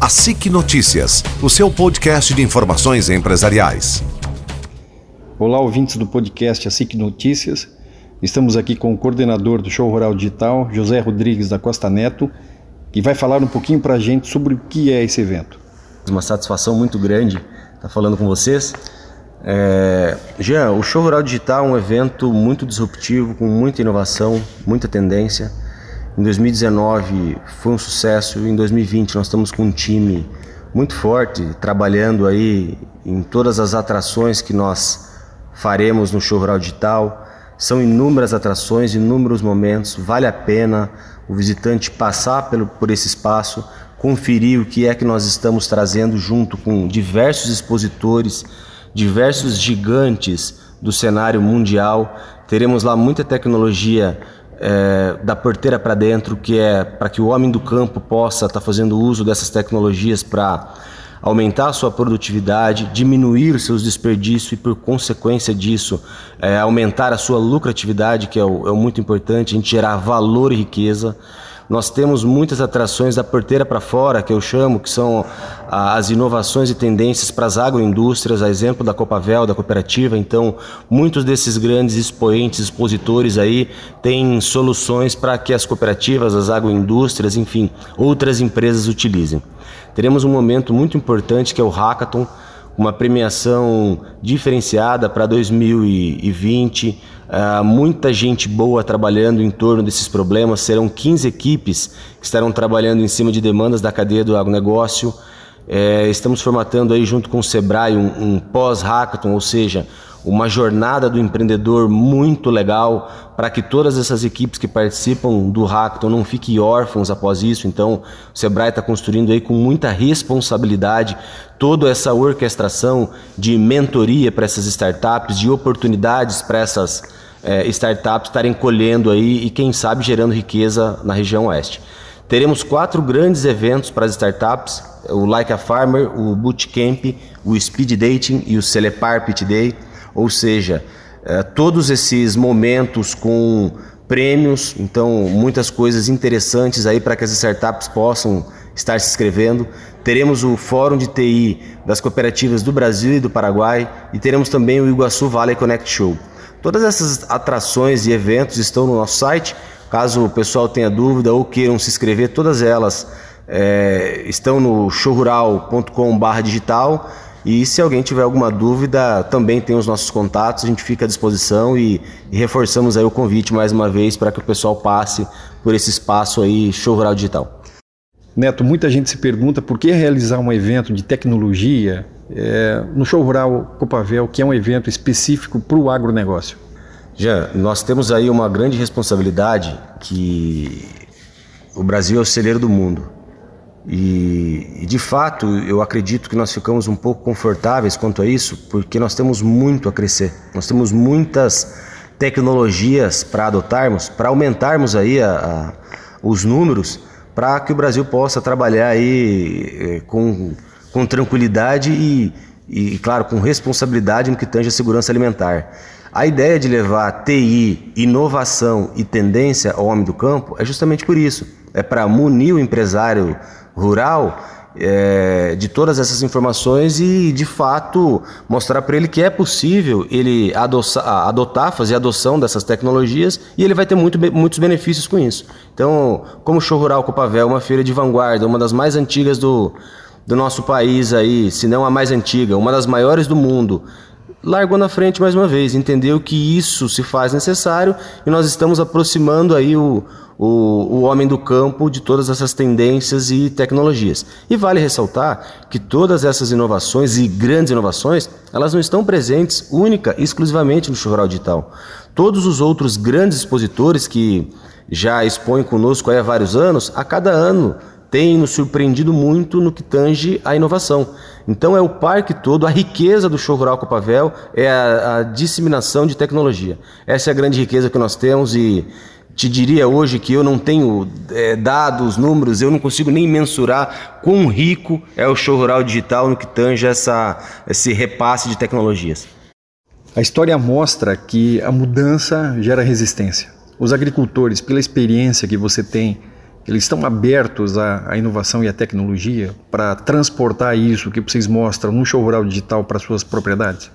a SIC Notícias, o seu podcast de informações empresariais. Olá, ouvintes do podcast A SIC Notícias. Estamos aqui com o coordenador do Show Rural Digital, José Rodrigues da Costa Neto, que vai falar um pouquinho para a gente sobre o que é esse evento. Uma satisfação muito grande estar falando com vocês. É, Jean, o Show Rural Digital é um evento muito disruptivo, com muita inovação, muita tendência. Em 2019 foi um sucesso, em 2020 nós estamos com um time muito forte, trabalhando aí em todas as atrações que nós faremos no Show Rural Digital. São inúmeras atrações, inúmeros momentos, vale a pena o visitante passar pelo, por esse espaço, conferir o que é que nós estamos trazendo junto com diversos expositores, diversos gigantes do cenário mundial. Teremos lá muita tecnologia é, da porteira para dentro, que é para que o homem do campo possa estar tá fazendo uso dessas tecnologias para aumentar a sua produtividade, diminuir seus desperdícios e, por consequência disso, é, aumentar a sua lucratividade, que é o, é o muito importante, a gente gerar valor e riqueza. Nós temos muitas atrações da porteira para fora, que eu chamo, que são as inovações e tendências para as agroindústrias, a exemplo da Copavel, da cooperativa. Então, muitos desses grandes expoentes, expositores aí, têm soluções para que as cooperativas, as agroindústrias, enfim, outras empresas utilizem. Teremos um momento muito importante que é o Hackathon, uma premiação diferenciada para 2020. Uh, muita gente boa trabalhando em torno desses problemas. Serão 15 equipes que estarão trabalhando em cima de demandas da cadeia do agronegócio. É, estamos formatando aí junto com o Sebrae um, um pós-hackathon, ou seja, uma jornada do empreendedor muito legal para que todas essas equipes que participam do hackathon não fiquem órfãos após isso. Então, o Sebrae está construindo aí com muita responsabilidade toda essa orquestração de mentoria para essas startups, de oportunidades para essas é, startups estarem colhendo aí e quem sabe gerando riqueza na região oeste. Teremos quatro grandes eventos para as startups: o Like a Farmer, o Bootcamp, o Speed Dating e o Celepar Pit Day. Ou seja, é, todos esses momentos com prêmios, então muitas coisas interessantes aí para que as startups possam estar se inscrevendo. Teremos o Fórum de TI das cooperativas do Brasil e do Paraguai e teremos também o Iguaçu Valley Connect Show. Todas essas atrações e eventos estão no nosso site. Caso o pessoal tenha dúvida ou queiram se inscrever, todas elas é, estão no showrural.com/digital e se alguém tiver alguma dúvida, também tem os nossos contatos, a gente fica à disposição e, e reforçamos aí o convite mais uma vez para que o pessoal passe por esse espaço aí, Show Rural Digital. Neto, muita gente se pergunta por que realizar um evento de tecnologia é, no Show Rural Copavel, que é um evento específico para o agronegócio. Já, nós temos aí uma grande responsabilidade que o Brasil é o celeiro do mundo. E, e, de fato, eu acredito que nós ficamos um pouco confortáveis quanto a isso, porque nós temos muito a crescer. Nós temos muitas tecnologias para adotarmos, para aumentarmos aí a, a, os números, para que o Brasil possa trabalhar aí eh, com, com tranquilidade e, e, claro, com responsabilidade no que tange a segurança alimentar. A ideia de levar TI, inovação e tendência ao homem do campo é justamente por isso. É para munir o empresário rural é, de todas essas informações e, de fato, mostrar para ele que é possível ele adoçar, adotar, fazer adoção dessas tecnologias e ele vai ter muito, muitos benefícios com isso. Então, como o Show Rural Copavel, uma feira de vanguarda, uma das mais antigas do, do nosso país aí, se não a mais antiga, uma das maiores do mundo, largou na frente mais uma vez, entendeu que isso se faz necessário e nós estamos aproximando aí o, o, o homem do campo de todas essas tendências e tecnologias. E vale ressaltar que todas essas inovações e grandes inovações, elas não estão presentes única e exclusivamente no Chural Digital. Todos os outros grandes expositores que já expõem conosco há vários anos, a cada ano têm nos surpreendido muito no que tange a inovação. Então é o parque todo, a riqueza do show rural Copavel é a, a disseminação de tecnologia. Essa é a grande riqueza que nós temos e te diria hoje que eu não tenho é, dados, números, eu não consigo nem mensurar quão rico é o show rural digital no que tange essa, esse repasse de tecnologias. A história mostra que a mudança gera resistência. Os agricultores, pela experiência que você tem eles estão abertos à, à inovação e à tecnologia para transportar isso que vocês mostram no show rural digital para suas propriedades?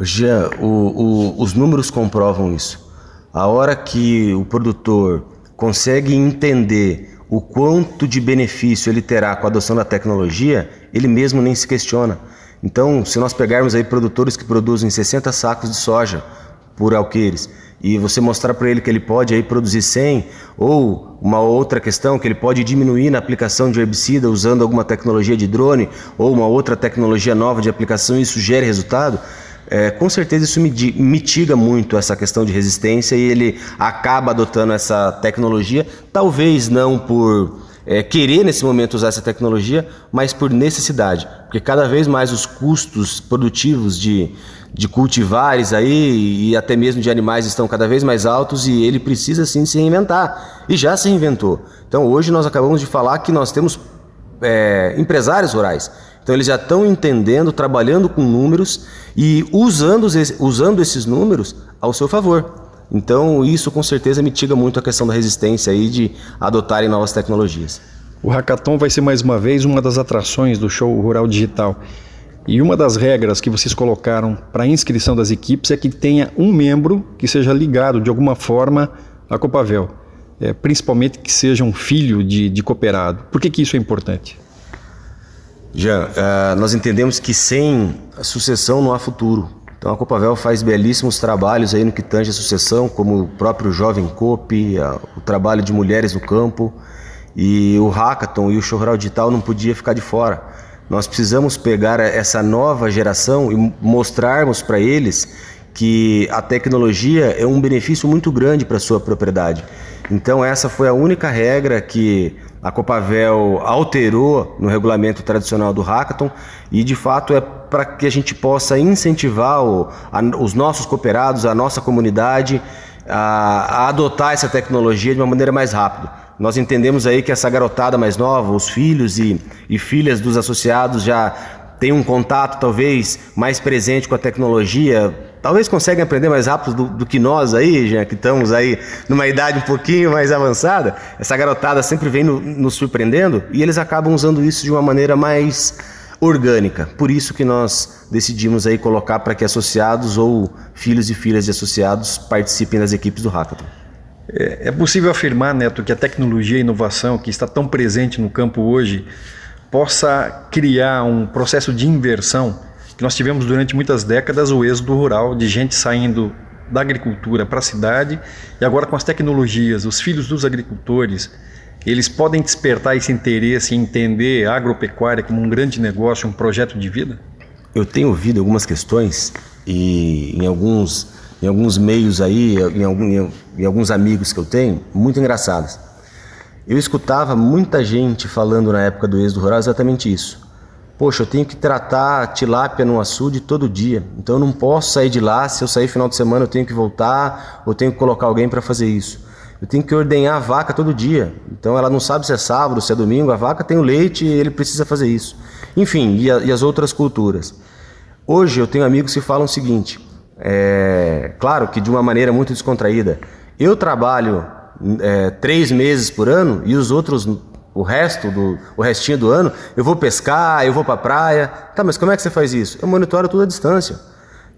Jean, o, o, os números comprovam isso. A hora que o produtor consegue entender o quanto de benefício ele terá com a adoção da tecnologia, ele mesmo nem se questiona. Então, se nós pegarmos aí produtores que produzem 60 sacos de soja por alqueires e você mostrar para ele que ele pode aí produzir 100 ou uma outra questão que ele pode diminuir na aplicação de herbicida usando alguma tecnologia de drone ou uma outra tecnologia nova de aplicação e isso gere resultado, é, com certeza isso mitiga muito essa questão de resistência e ele acaba adotando essa tecnologia, talvez não por é, querer nesse momento usar essa tecnologia, mas por necessidade, porque cada vez mais os custos produtivos de, de cultivares aí e até mesmo de animais estão cada vez mais altos e ele precisa sim se reinventar e já se reinventou. Então hoje nós acabamos de falar que nós temos é, empresários rurais então eles já estão entendendo, trabalhando com números e usando, usando esses números ao seu favor. Então isso com certeza mitiga muito a questão da resistência e de adotarem novas tecnologias. O Hackathon vai ser mais uma vez uma das atrações do show Rural Digital. E uma das regras que vocês colocaram para a inscrição das equipes é que tenha um membro que seja ligado de alguma forma à Copavel, é, principalmente que seja um filho de, de cooperado. Por que, que isso é importante? Jean, uh, nós entendemos que sem sucessão não há futuro. Então a Copavel faz belíssimos trabalhos aí no que tange a sucessão, como o próprio Jovem Cope, o trabalho de mulheres no campo, e o Hackathon e o Showral Digital não podia ficar de fora. Nós precisamos pegar essa nova geração e mostrarmos para eles que a tecnologia é um benefício muito grande para sua propriedade. Então essa foi a única regra que a Copavel alterou no regulamento tradicional do Hackathon e de fato é para que a gente possa incentivar o, a, os nossos cooperados, a nossa comunidade a, a adotar essa tecnologia de uma maneira mais rápida. Nós entendemos aí que essa garotada mais nova, os filhos e, e filhas dos associados já têm um contato talvez mais presente com a tecnologia, talvez conseguem aprender mais rápido do, do, que nós aí, já que estamos aí numa idade um pouquinho mais avançada. Essa garotada sempre vem no, nos surpreendendo e eles acabam usando isso de uma maneira mais orgânica. Por isso que nós decidimos aí colocar para que associados ou filhos e filhas de associados participem das equipes do Hackathon. É, é possível afirmar, Neto, que a tecnologia e a inovação que está tão presente no campo hoje possa criar um processo de inversão que nós tivemos durante muitas décadas o êxodo rural de gente saindo da agricultura para a cidade e agora com as tecnologias, os filhos dos agricultores, eles podem despertar esse interesse em entender a agropecuária como um grande negócio, um projeto de vida? Eu tenho ouvido algumas questões e em alguns, em alguns meios aí, em, algum, em alguns amigos que eu tenho, muito engraçadas. Eu escutava muita gente falando na época do êxodo rural exatamente isso. Poxa, eu tenho que tratar tilápia no açude todo dia. Então eu não posso sair de lá. Se eu sair final de semana, eu tenho que voltar ou tenho que colocar alguém para fazer isso. Eu tenho que ordenhar a vaca todo dia. Então ela não sabe se é sábado, se é domingo. A vaca tem o leite e ele precisa fazer isso. Enfim, e, a, e as outras culturas. Hoje eu tenho amigos que falam o seguinte: é, claro que de uma maneira muito descontraída. Eu trabalho é, três meses por ano e os outros o resto do o restinho do ano, eu vou pescar, eu vou para praia. Tá, mas como é que você faz isso? Eu monitoro tudo à distância.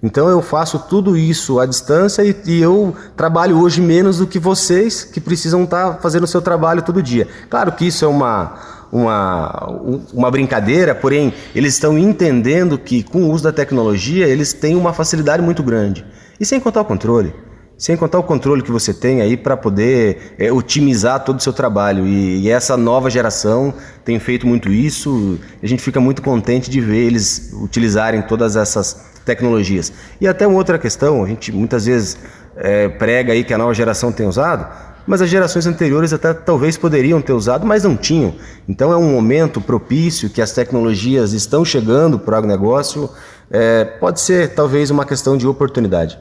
Então eu faço tudo isso à distância e, e eu trabalho hoje menos do que vocês que precisam estar tá fazendo o seu trabalho todo dia. Claro que isso é uma, uma, uma brincadeira, porém eles estão entendendo que com o uso da tecnologia eles têm uma facilidade muito grande. E sem contar o controle. Sem contar o controle que você tem aí para poder é, otimizar todo o seu trabalho. E, e, essa nova geração tem feito muito isso. a gente fica muito contente de ver eles utilizarem todas essas tecnologias. E até uma outra questão, a gente muitas vezes é, prega aí que a nova geração tem usado, mas as gerações anteriores até talvez poderiam ter usado, mas não tinham. Então é um momento propício que as tecnologias estão chegando para o agronegócio. É, pode ser talvez uma questão de oportunidade.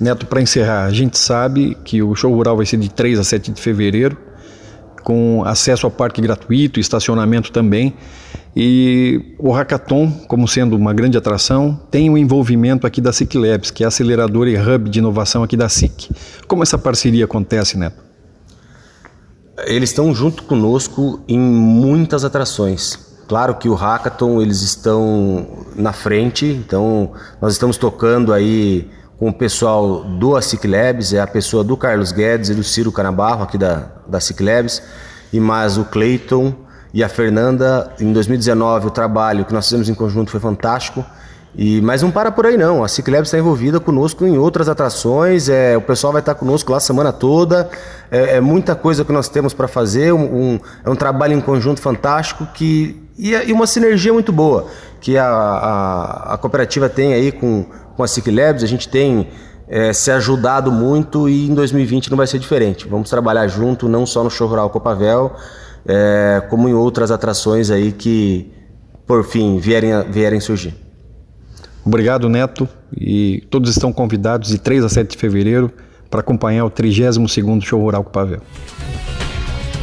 Neto, para encerrar, a gente sabe que o show rural vai ser de 3 a 7 de fevereiro, com acesso ao parque gratuito, estacionamento também. E o Hackathon, como sendo uma grande atração, tem o envolvimento aqui da SIC Labs, que é aceleradora e hub de inovação aqui da SIC. Como essa parceria acontece, Neto? Eles estão junto conosco em muitas atrações. Claro que o Hackathon eles estão na frente, então nós estamos tocando aí com o pessoal do ASIC Labs, é a pessoa do Carlos Guedes e do Ciro Canabarro aqui da, da ASIC Labs, e mais o Clayton e a Fernanda. Em 2019 o trabalho que nós fizemos em conjunto foi fantástico. E, mas não para por aí não, a Ciclabs está envolvida conosco em outras atrações, é, o pessoal vai estar conosco lá a semana toda, é, é muita coisa que nós temos para fazer, um, um, é um trabalho em conjunto fantástico que, e, e uma sinergia muito boa que a, a, a cooperativa tem aí com, com a Ciclabs, a gente tem é, se ajudado muito e em 2020 não vai ser diferente. Vamos trabalhar junto, não só no Show Rural Copavel, é, como em outras atrações aí que, por fim, vierem, vierem surgir. Obrigado, Neto. E todos estão convidados de 3 a 7 de fevereiro para acompanhar o 32º Show Rural com Pavel.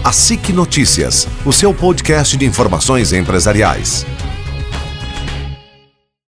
A SIC Notícias, o seu podcast de informações empresariais.